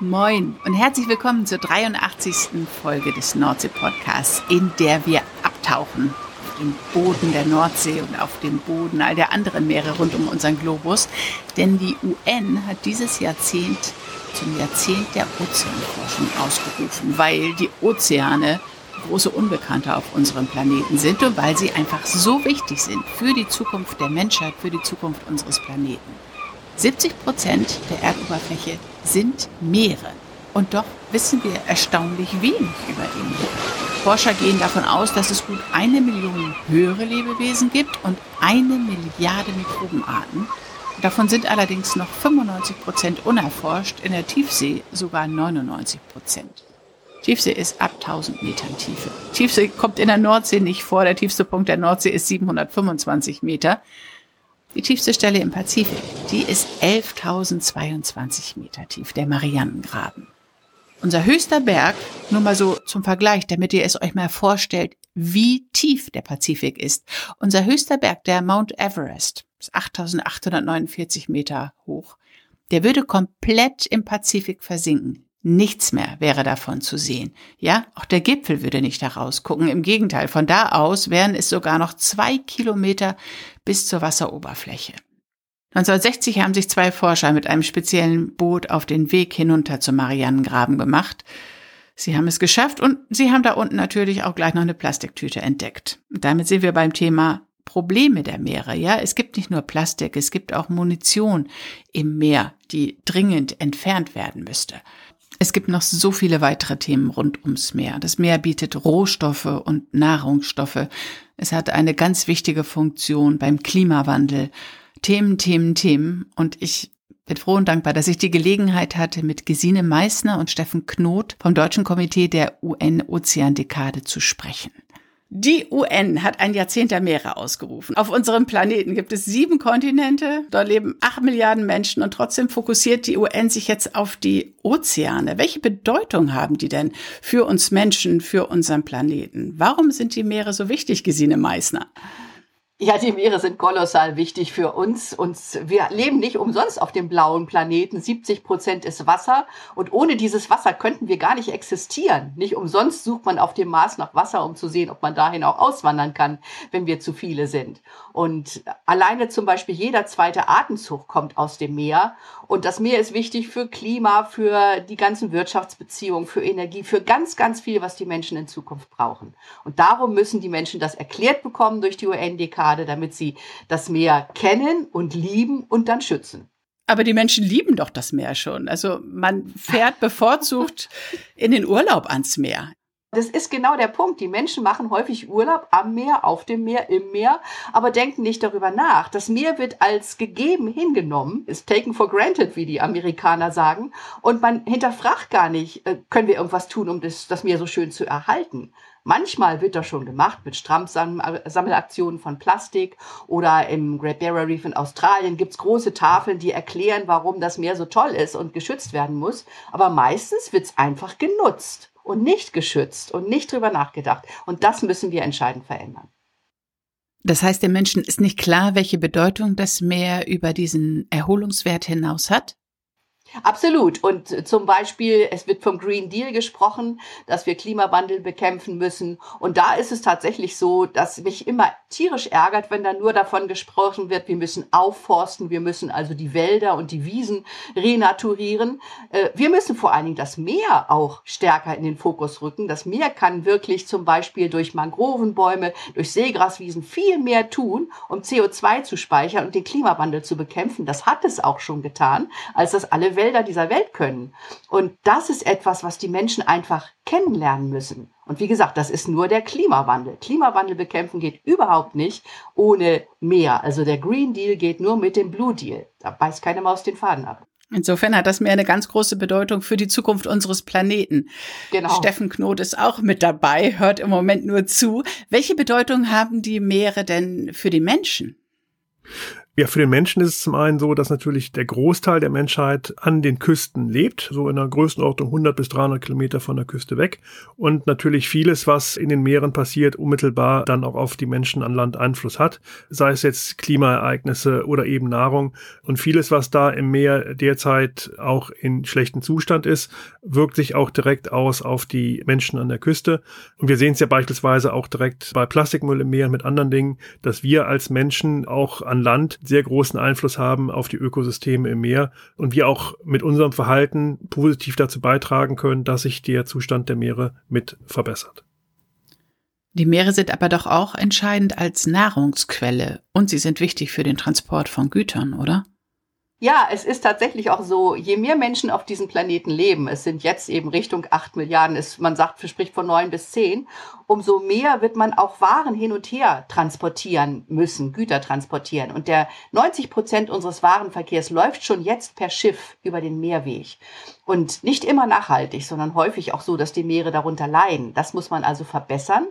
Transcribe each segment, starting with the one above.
Moin und herzlich willkommen zur 83. Folge des Nordsee-Podcasts, in der wir abtauchen auf den Boden der Nordsee und auf den Boden all der anderen Meere rund um unseren Globus. Denn die UN hat dieses Jahrzehnt zum Jahrzehnt der Ozeanforschung ausgerufen, weil die Ozeane große Unbekannte auf unserem Planeten sind und weil sie einfach so wichtig sind für die Zukunft der Menschheit, für die Zukunft unseres Planeten. 70 Prozent der Erdoberfläche sind Meere. Und doch wissen wir erstaunlich wenig über die Meere. Forscher gehen davon aus, dass es gut eine Million höhere Lebewesen gibt und eine Milliarde Mikrobenarten. Davon sind allerdings noch 95 Prozent unerforscht, in der Tiefsee sogar 99 Prozent. Tiefsee ist ab 1000 Metern Tiefe. Tiefsee kommt in der Nordsee nicht vor. Der tiefste Punkt der Nordsee ist 725 Meter. Die tiefste Stelle im Pazifik, die ist 11.022 Meter tief, der Marianengraben. Unser höchster Berg, nur mal so zum Vergleich, damit ihr es euch mal vorstellt, wie tief der Pazifik ist. Unser höchster Berg, der Mount Everest, ist 8.849 Meter hoch. Der würde komplett im Pazifik versinken. Nichts mehr wäre davon zu sehen. Ja, auch der Gipfel würde nicht herausgucken. Im Gegenteil, von da aus wären es sogar noch zwei Kilometer bis zur Wasseroberfläche. 1960 haben sich zwei Forscher mit einem speziellen Boot auf den Weg hinunter zum Marianengraben gemacht. Sie haben es geschafft und sie haben da unten natürlich auch gleich noch eine Plastiktüte entdeckt. Und damit sind wir beim Thema Probleme der Meere. Ja, es gibt nicht nur Plastik, es gibt auch Munition im Meer, die dringend entfernt werden müsste. Es gibt noch so viele weitere Themen rund ums Meer. Das Meer bietet Rohstoffe und Nahrungsstoffe. Es hat eine ganz wichtige Funktion beim Klimawandel. Themen, Themen, Themen. Und ich bin froh und dankbar, dass ich die Gelegenheit hatte, mit Gesine Meissner und Steffen Knot vom Deutschen Komitee der UN-Ozeandekade zu sprechen. Die UN hat ein Jahrzehnt der Meere ausgerufen. Auf unserem Planeten gibt es sieben Kontinente, dort leben acht Milliarden Menschen und trotzdem fokussiert die UN sich jetzt auf die Ozeane. Welche Bedeutung haben die denn für uns Menschen, für unseren Planeten? Warum sind die Meere so wichtig, Gesine Meissner? Ja, die Meere sind kolossal wichtig für uns. Und wir leben nicht umsonst auf dem blauen Planeten. 70 Prozent ist Wasser. Und ohne dieses Wasser könnten wir gar nicht existieren. Nicht umsonst sucht man auf dem Mars nach Wasser, um zu sehen, ob man dahin auch auswandern kann, wenn wir zu viele sind. Und alleine zum Beispiel jeder zweite Atemzug kommt aus dem Meer. Und das Meer ist wichtig für Klima, für die ganzen Wirtschaftsbeziehungen, für Energie, für ganz, ganz viel, was die Menschen in Zukunft brauchen. Und darum müssen die Menschen das erklärt bekommen durch die UNDK gerade, damit sie das Meer kennen und lieben und dann schützen. Aber die Menschen lieben doch das Meer schon. Also man fährt bevorzugt in den Urlaub ans Meer. Das ist genau der Punkt. Die Menschen machen häufig Urlaub am Meer, auf dem Meer, im Meer, aber denken nicht darüber nach. Das Meer wird als gegeben hingenommen, ist taken for granted, wie die Amerikaner sagen. Und man hinterfragt gar nicht, äh, können wir irgendwas tun, um das, das Meer so schön zu erhalten. Manchmal wird das schon gemacht mit Strampsammelaktionen von Plastik oder im Great Barrier Reef in Australien gibt's große Tafeln, die erklären, warum das Meer so toll ist und geschützt werden muss. Aber meistens wird's einfach genutzt und nicht geschützt und nicht drüber nachgedacht. Und das müssen wir entscheidend verändern. Das heißt, den Menschen ist nicht klar, welche Bedeutung das Meer über diesen Erholungswert hinaus hat? Absolut. Und zum Beispiel, es wird vom Green Deal gesprochen, dass wir Klimawandel bekämpfen müssen. Und da ist es tatsächlich so, dass mich immer tierisch ärgert, wenn da nur davon gesprochen wird, wir müssen aufforsten, wir müssen also die Wälder und die Wiesen renaturieren. Äh, wir müssen vor allen Dingen das Meer auch stärker in den Fokus rücken. Das Meer kann wirklich zum Beispiel durch Mangrovenbäume, durch Seegraswiesen viel mehr tun, um CO2 zu speichern und den Klimawandel zu bekämpfen. Das hat es auch schon getan, als das alle Wälder dieser Welt können. Und das ist etwas, was die Menschen einfach kennenlernen müssen. Und wie gesagt, das ist nur der Klimawandel. Klimawandel bekämpfen geht überhaupt nicht ohne mehr. Also der Green Deal geht nur mit dem Blue Deal. Da beißt keine Maus den Faden ab. Insofern hat das Meer eine ganz große Bedeutung für die Zukunft unseres Planeten. Genau. Steffen Knot ist auch mit dabei, hört im Moment nur zu. Welche Bedeutung haben die Meere denn für die Menschen? Ja, für den Menschen ist es zum einen so, dass natürlich der Großteil der Menschheit an den Küsten lebt, so in einer Größenordnung 100 bis 300 Kilometer von der Küste weg. Und natürlich vieles, was in den Meeren passiert, unmittelbar dann auch auf die Menschen an Land Einfluss hat, sei es jetzt Klimaereignisse oder eben Nahrung. Und vieles, was da im Meer derzeit auch in schlechtem Zustand ist, wirkt sich auch direkt aus auf die Menschen an der Küste. Und wir sehen es ja beispielsweise auch direkt bei Plastikmüll im Meer und mit anderen Dingen, dass wir als Menschen auch an Land sehr großen Einfluss haben auf die Ökosysteme im Meer und wir auch mit unserem Verhalten positiv dazu beitragen können, dass sich der Zustand der Meere mit verbessert. Die Meere sind aber doch auch entscheidend als Nahrungsquelle und sie sind wichtig für den Transport von Gütern, oder? Ja, es ist tatsächlich auch so, je mehr Menschen auf diesem Planeten leben, es sind jetzt eben Richtung acht Milliarden, ist, man sagt, spricht von neun bis zehn, umso mehr wird man auch Waren hin und her transportieren müssen, Güter transportieren. Und der 90 Prozent unseres Warenverkehrs läuft schon jetzt per Schiff über den Meerweg. Und nicht immer nachhaltig, sondern häufig auch so, dass die Meere darunter leiden. Das muss man also verbessern.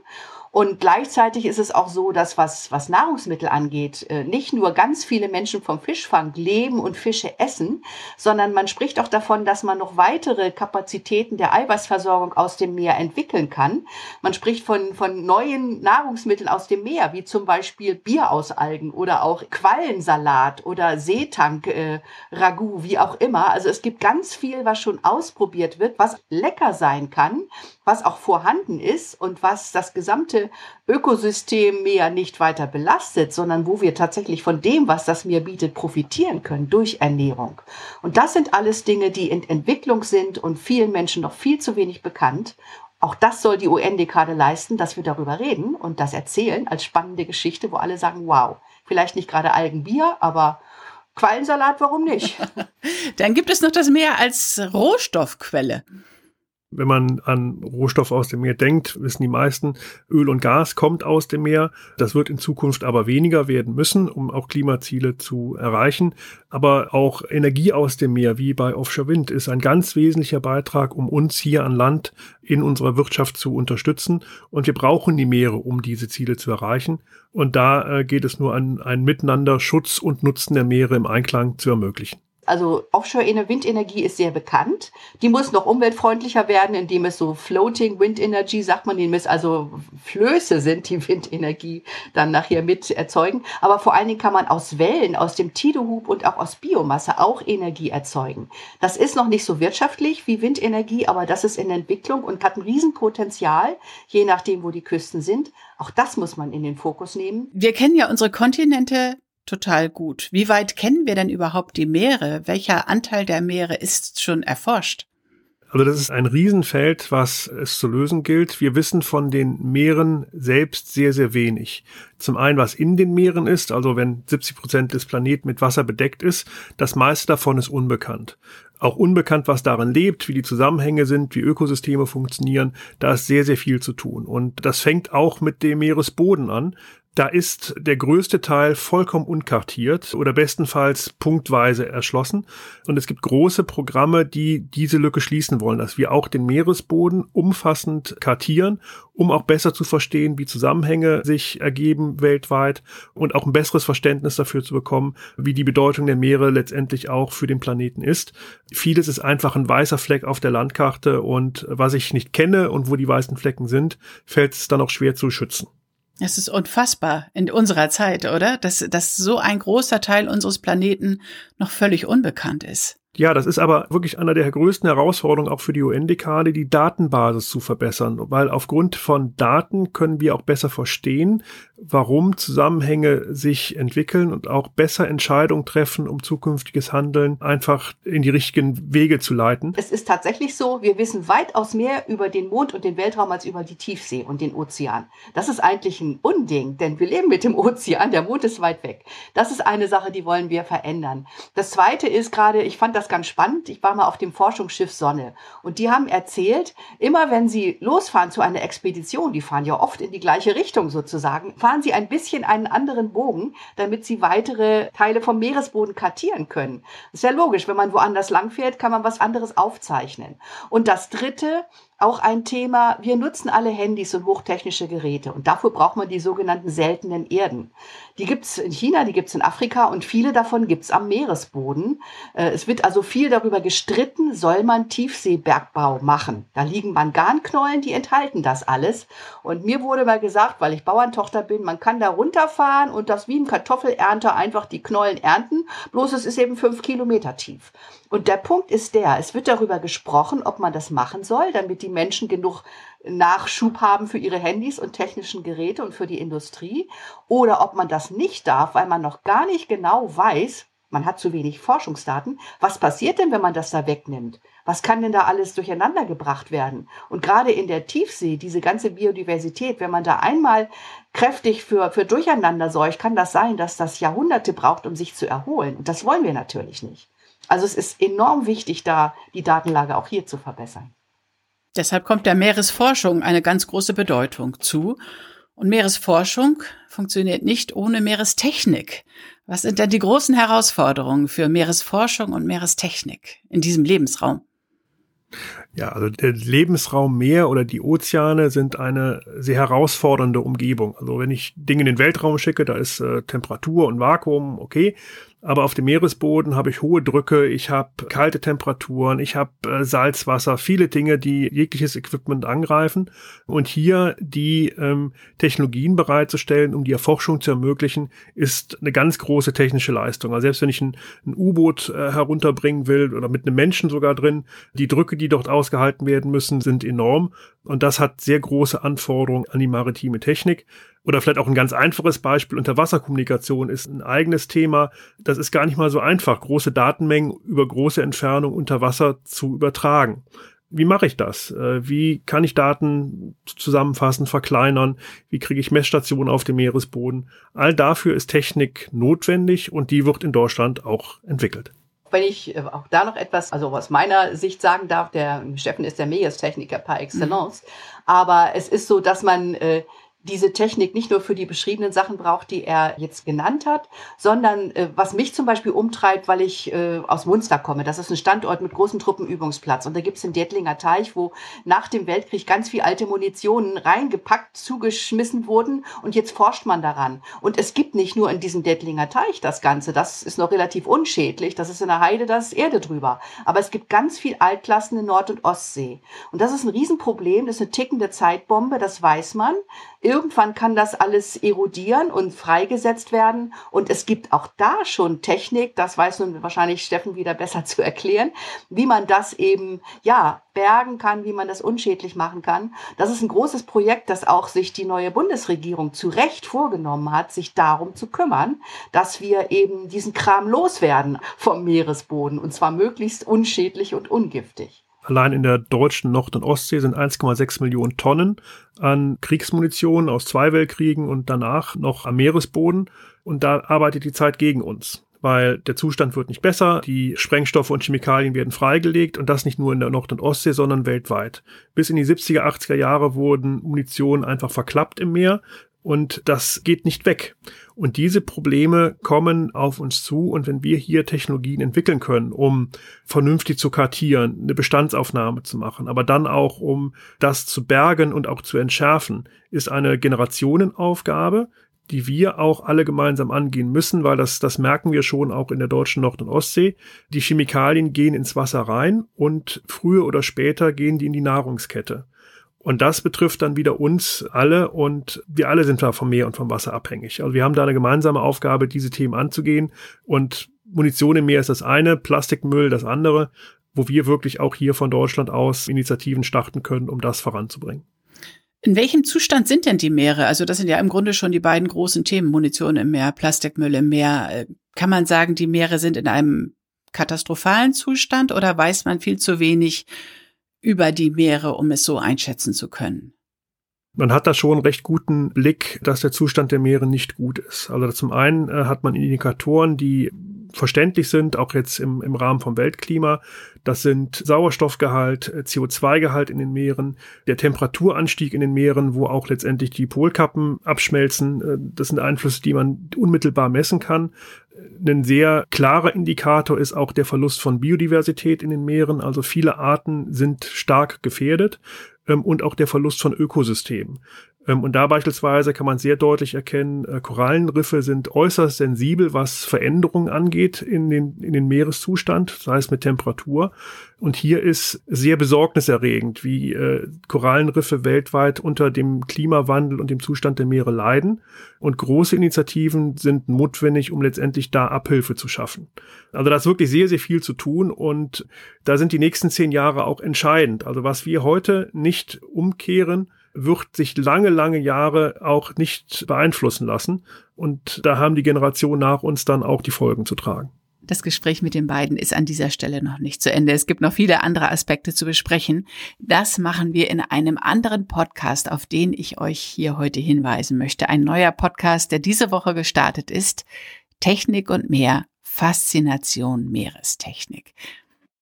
Und gleichzeitig ist es auch so, dass was, was Nahrungsmittel angeht, äh, nicht nur ganz viele Menschen vom Fischfang leben und Fische essen, sondern man spricht auch davon, dass man noch weitere Kapazitäten der Eiweißversorgung aus dem Meer entwickeln kann. Man spricht von, von neuen Nahrungsmitteln aus dem Meer, wie zum Beispiel Bier aus Algen oder auch Quallensalat oder Seetank, äh, wie auch immer. Also es gibt ganz viel, was schon ausprobiert wird, was lecker sein kann, was auch vorhanden ist und was das gesamte Ökosystem Meer nicht weiter belastet, sondern wo wir tatsächlich von dem, was das Meer bietet, profitieren können durch Ernährung. Und das sind alles Dinge, die in Entwicklung sind und vielen Menschen noch viel zu wenig bekannt. Auch das soll die UN-Dekade leisten, dass wir darüber reden und das erzählen als spannende Geschichte, wo alle sagen, wow, vielleicht nicht gerade Algenbier, aber Quallensalat, warum nicht? Dann gibt es noch das Meer als Rohstoffquelle. Wenn man an Rohstoffe aus dem Meer denkt, wissen die meisten, Öl und Gas kommt aus dem Meer. Das wird in Zukunft aber weniger werden müssen, um auch Klimaziele zu erreichen. Aber auch Energie aus dem Meer, wie bei Offshore Wind, ist ein ganz wesentlicher Beitrag, um uns hier an Land in unserer Wirtschaft zu unterstützen. Und wir brauchen die Meere, um diese Ziele zu erreichen. Und da äh, geht es nur an ein Miteinander, Schutz und Nutzen der Meere im Einklang zu ermöglichen. Also Offshore-Windenergie ist sehr bekannt. Die muss noch umweltfreundlicher werden, indem es so Floating Wind Energy, sagt man, indem es also Flöße sind, die Windenergie dann nachher mit erzeugen. Aber vor allen Dingen kann man aus Wellen, aus dem Tidehub und auch aus Biomasse auch Energie erzeugen. Das ist noch nicht so wirtschaftlich wie Windenergie, aber das ist in Entwicklung und hat ein Riesenpotenzial, je nachdem, wo die Küsten sind. Auch das muss man in den Fokus nehmen. Wir kennen ja unsere Kontinente total gut. Wie weit kennen wir denn überhaupt die Meere? Welcher Anteil der Meere ist schon erforscht? Also das ist ein Riesenfeld, was es zu lösen gilt. Wir wissen von den Meeren selbst sehr, sehr wenig. Zum einen, was in den Meeren ist, also wenn 70 Prozent des Planeten mit Wasser bedeckt ist, das meiste davon ist unbekannt. Auch unbekannt, was darin lebt, wie die Zusammenhänge sind, wie Ökosysteme funktionieren. Da ist sehr, sehr viel zu tun. Und das fängt auch mit dem Meeresboden an. Da ist der größte Teil vollkommen unkartiert oder bestenfalls punktweise erschlossen. Und es gibt große Programme, die diese Lücke schließen wollen, dass wir auch den Meeresboden umfassend kartieren, um auch besser zu verstehen, wie Zusammenhänge sich ergeben weltweit und auch ein besseres Verständnis dafür zu bekommen, wie die Bedeutung der Meere letztendlich auch für den Planeten ist. Vieles ist einfach ein weißer Fleck auf der Landkarte und was ich nicht kenne und wo die weißen Flecken sind, fällt es dann auch schwer zu schützen. Es ist unfassbar in unserer Zeit, oder? Dass, dass so ein großer Teil unseres Planeten noch völlig unbekannt ist. Ja, das ist aber wirklich einer der größten Herausforderungen auch für die UN-Dekade, die Datenbasis zu verbessern, weil aufgrund von Daten können wir auch besser verstehen, warum Zusammenhänge sich entwickeln und auch besser Entscheidungen treffen, um zukünftiges Handeln einfach in die richtigen Wege zu leiten. Es ist tatsächlich so, wir wissen weitaus mehr über den Mond und den Weltraum als über die Tiefsee und den Ozean. Das ist eigentlich ein Unding, denn wir leben mit dem Ozean, der Mond ist weit weg. Das ist eine Sache, die wollen wir verändern. Das zweite ist gerade, ich fand das ganz spannend. Ich war mal auf dem Forschungsschiff Sonne und die haben erzählt, immer wenn sie losfahren zu einer Expedition, die fahren ja oft in die gleiche Richtung sozusagen, fahren sie ein bisschen einen anderen Bogen, damit sie weitere Teile vom Meeresboden kartieren können. Das ist ja logisch, wenn man woanders langfährt, kann man was anderes aufzeichnen. Und das dritte, auch ein Thema, wir nutzen alle Handys und hochtechnische Geräte und dafür braucht man die sogenannten seltenen Erden. Die gibt's in China, die gibt's in Afrika und viele davon gibt's am Meeresboden. Äh, es wird also viel darüber gestritten, soll man Tiefseebergbau machen. Da liegen Manganknollen, die enthalten das alles. Und mir wurde mal gesagt, weil ich Bauerntochter bin, man kann da runterfahren und das wie ein Kartoffelernter einfach die Knollen ernten, bloß es ist eben fünf Kilometer tief. Und der Punkt ist der, es wird darüber gesprochen, ob man das machen soll, damit die Menschen genug Nachschub haben für ihre Handys und technischen Geräte und für die Industrie, oder ob man das nicht darf, weil man noch gar nicht genau weiß, man hat zu wenig Forschungsdaten, was passiert denn, wenn man das da wegnimmt? Was kann denn da alles durcheinander gebracht werden? Und gerade in der Tiefsee, diese ganze Biodiversität, wenn man da einmal kräftig für, für Durcheinander sorgt, kann das sein, dass das Jahrhunderte braucht, um sich zu erholen. Und das wollen wir natürlich nicht. Also es ist enorm wichtig, da die Datenlage auch hier zu verbessern. Deshalb kommt der Meeresforschung eine ganz große Bedeutung zu. Und Meeresforschung funktioniert nicht ohne Meerestechnik. Was sind denn die großen Herausforderungen für Meeresforschung und Meerestechnik in diesem Lebensraum? Ja, also der Lebensraum Meer oder die Ozeane sind eine sehr herausfordernde Umgebung. Also wenn ich Dinge in den Weltraum schicke, da ist äh, Temperatur und Vakuum okay, aber auf dem Meeresboden habe ich hohe Drücke, ich habe kalte Temperaturen, ich habe äh, Salzwasser, viele Dinge, die jegliches Equipment angreifen. Und hier die ähm, Technologien bereitzustellen, um die Erforschung zu ermöglichen, ist eine ganz große technische Leistung. Also selbst wenn ich ein, ein U-Boot äh, herunterbringen will oder mit einem Menschen sogar drin, die Drücke, die dort ausgehalten werden müssen, sind enorm. Und das hat sehr große Anforderungen an die maritime Technik. Oder vielleicht auch ein ganz einfaches Beispiel, Unterwasserkommunikation ist ein eigenes Thema. Das ist gar nicht mal so einfach, große Datenmengen über große Entfernung unter Wasser zu übertragen. Wie mache ich das? Äh, wie kann ich Daten zusammenfassen, verkleinern? Wie kriege ich Messstationen auf dem Meeresboden? All dafür ist Technik notwendig und die wird in Deutschland auch entwickelt. Wenn ich äh, auch da noch etwas, also aus meiner Sicht sagen darf, der Steffen ist der Meerestechniker par excellence, mhm. aber es ist so, dass man äh, diese Technik nicht nur für die beschriebenen Sachen braucht, die er jetzt genannt hat, sondern äh, was mich zum Beispiel umtreibt, weil ich äh, aus Munster komme. Das ist ein Standort mit großem Truppenübungsplatz. Und da gibt es den Dettlinger Teich, wo nach dem Weltkrieg ganz viel alte Munitionen reingepackt, zugeschmissen wurden. Und jetzt forscht man daran. Und es gibt nicht nur in diesem Dettlinger Teich das Ganze. Das ist noch relativ unschädlich. Das ist in der Heide, da ist Erde drüber. Aber es gibt ganz viel Altklassen in Nord- und Ostsee. Und das ist ein Riesenproblem. Das ist eine tickende Zeitbombe. Das weiß man. Irgendwann kann das alles erodieren und freigesetzt werden. Und es gibt auch da schon Technik, das weiß nun wahrscheinlich Steffen wieder besser zu erklären, wie man das eben, ja, bergen kann, wie man das unschädlich machen kann. Das ist ein großes Projekt, das auch sich die neue Bundesregierung zu Recht vorgenommen hat, sich darum zu kümmern, dass wir eben diesen Kram loswerden vom Meeresboden und zwar möglichst unschädlich und ungiftig. Allein in der deutschen Nord- und Ostsee sind 1,6 Millionen Tonnen an Kriegsmunition aus zwei Weltkriegen und danach noch am Meeresboden. Und da arbeitet die Zeit gegen uns weil der Zustand wird nicht besser, die Sprengstoffe und Chemikalien werden freigelegt und das nicht nur in der Nord- und Ostsee, sondern weltweit. Bis in die 70er, 80er Jahre wurden Munition einfach verklappt im Meer und das geht nicht weg. Und diese Probleme kommen auf uns zu. Und wenn wir hier Technologien entwickeln können, um vernünftig zu kartieren, eine Bestandsaufnahme zu machen, aber dann auch um das zu bergen und auch zu entschärfen, ist eine Generationenaufgabe, die wir auch alle gemeinsam angehen müssen, weil das, das merken wir schon auch in der deutschen Nord- und Ostsee. Die Chemikalien gehen ins Wasser rein und früher oder später gehen die in die Nahrungskette. Und das betrifft dann wieder uns alle und wir alle sind da vom Meer und vom Wasser abhängig. Also wir haben da eine gemeinsame Aufgabe, diese Themen anzugehen und Munition im Meer ist das eine, Plastikmüll das andere, wo wir wirklich auch hier von Deutschland aus Initiativen starten können, um das voranzubringen. In welchem Zustand sind denn die Meere? Also das sind ja im Grunde schon die beiden großen Themen, Munition im Meer, Plastikmüll im Meer. Äh, kann man sagen, die Meere sind in einem katastrophalen Zustand oder weiß man viel zu wenig über die Meere, um es so einschätzen zu können? Man hat da schon recht guten Blick, dass der Zustand der Meere nicht gut ist. Also zum einen äh, hat man Indikatoren, die verständlich sind, auch jetzt im, im Rahmen vom Weltklima. Das sind Sauerstoffgehalt, äh, CO2-Gehalt in den Meeren, der Temperaturanstieg in den Meeren, wo auch letztendlich die Polkappen abschmelzen. Äh, das sind Einflüsse, die man unmittelbar messen kann. Ein sehr klarer Indikator ist auch der Verlust von Biodiversität in den Meeren. Also viele Arten sind stark gefährdet ähm, und auch der Verlust von Ökosystemen. Ähm, und da beispielsweise kann man sehr deutlich erkennen, äh, Korallenriffe sind äußerst sensibel, was Veränderungen angeht in den, in den Meereszustand, sei es mit Temperatur. Und hier ist sehr besorgniserregend, wie äh, Korallenriffe weltweit unter dem Klimawandel und dem Zustand der Meere leiden. Und große Initiativen sind notwendig, um letztendlich da Abhilfe zu schaffen. Also da ist wirklich sehr, sehr viel zu tun und da sind die nächsten zehn Jahre auch entscheidend. Also was wir heute nicht umkehren, wird sich lange, lange Jahre auch nicht beeinflussen lassen. Und da haben die Generationen nach uns dann auch die Folgen zu tragen. Das Gespräch mit den beiden ist an dieser Stelle noch nicht zu Ende. Es gibt noch viele andere Aspekte zu besprechen. Das machen wir in einem anderen Podcast, auf den ich euch hier heute hinweisen möchte. Ein neuer Podcast, der diese Woche gestartet ist. Technik und mehr. Faszination Meerestechnik.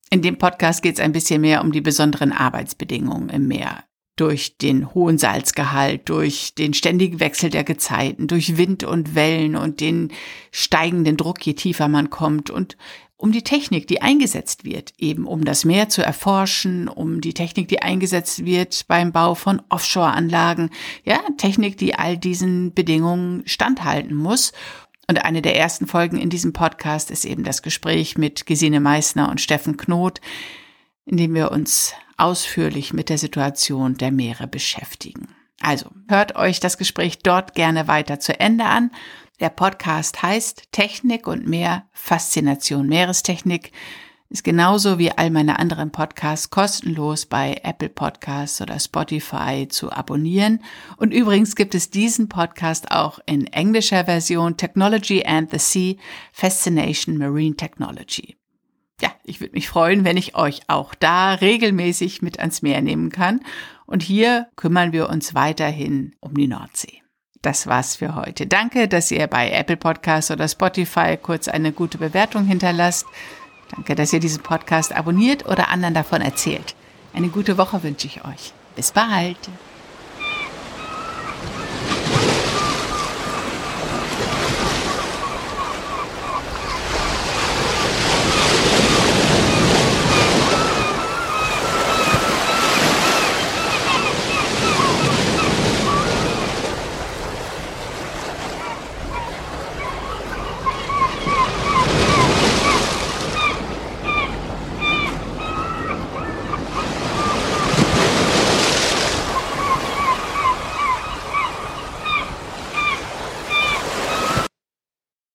In dem Podcast geht es ein bisschen mehr um die besonderen Arbeitsbedingungen im Meer durch den hohen Salzgehalt, durch den ständigen Wechsel der Gezeiten, durch Wind und Wellen und den steigenden Druck, je tiefer man kommt und um die Technik, die eingesetzt wird, eben um das Meer zu erforschen, um die Technik, die eingesetzt wird beim Bau von Offshore-Anlagen, ja, Technik, die all diesen Bedingungen standhalten muss. Und eine der ersten Folgen in diesem Podcast ist eben das Gespräch mit Gesine Meissner und Steffen Knot, in dem wir uns ausführlich mit der Situation der Meere beschäftigen. Also hört euch das Gespräch dort gerne weiter zu Ende an. Der Podcast heißt Technik und mehr Faszination Meerestechnik. Ist genauso wie all meine anderen Podcasts kostenlos bei Apple Podcasts oder Spotify zu abonnieren. Und übrigens gibt es diesen Podcast auch in englischer Version Technology and the Sea Fascination Marine Technology ja, ich würde mich freuen, wenn ich euch auch da regelmäßig mit ans Meer nehmen kann. Und hier kümmern wir uns weiterhin um die Nordsee. Das war's für heute. Danke, dass ihr bei Apple Podcasts oder Spotify kurz eine gute Bewertung hinterlasst. Danke, dass ihr diesen Podcast abonniert oder anderen davon erzählt. Eine gute Woche wünsche ich euch. Bis bald.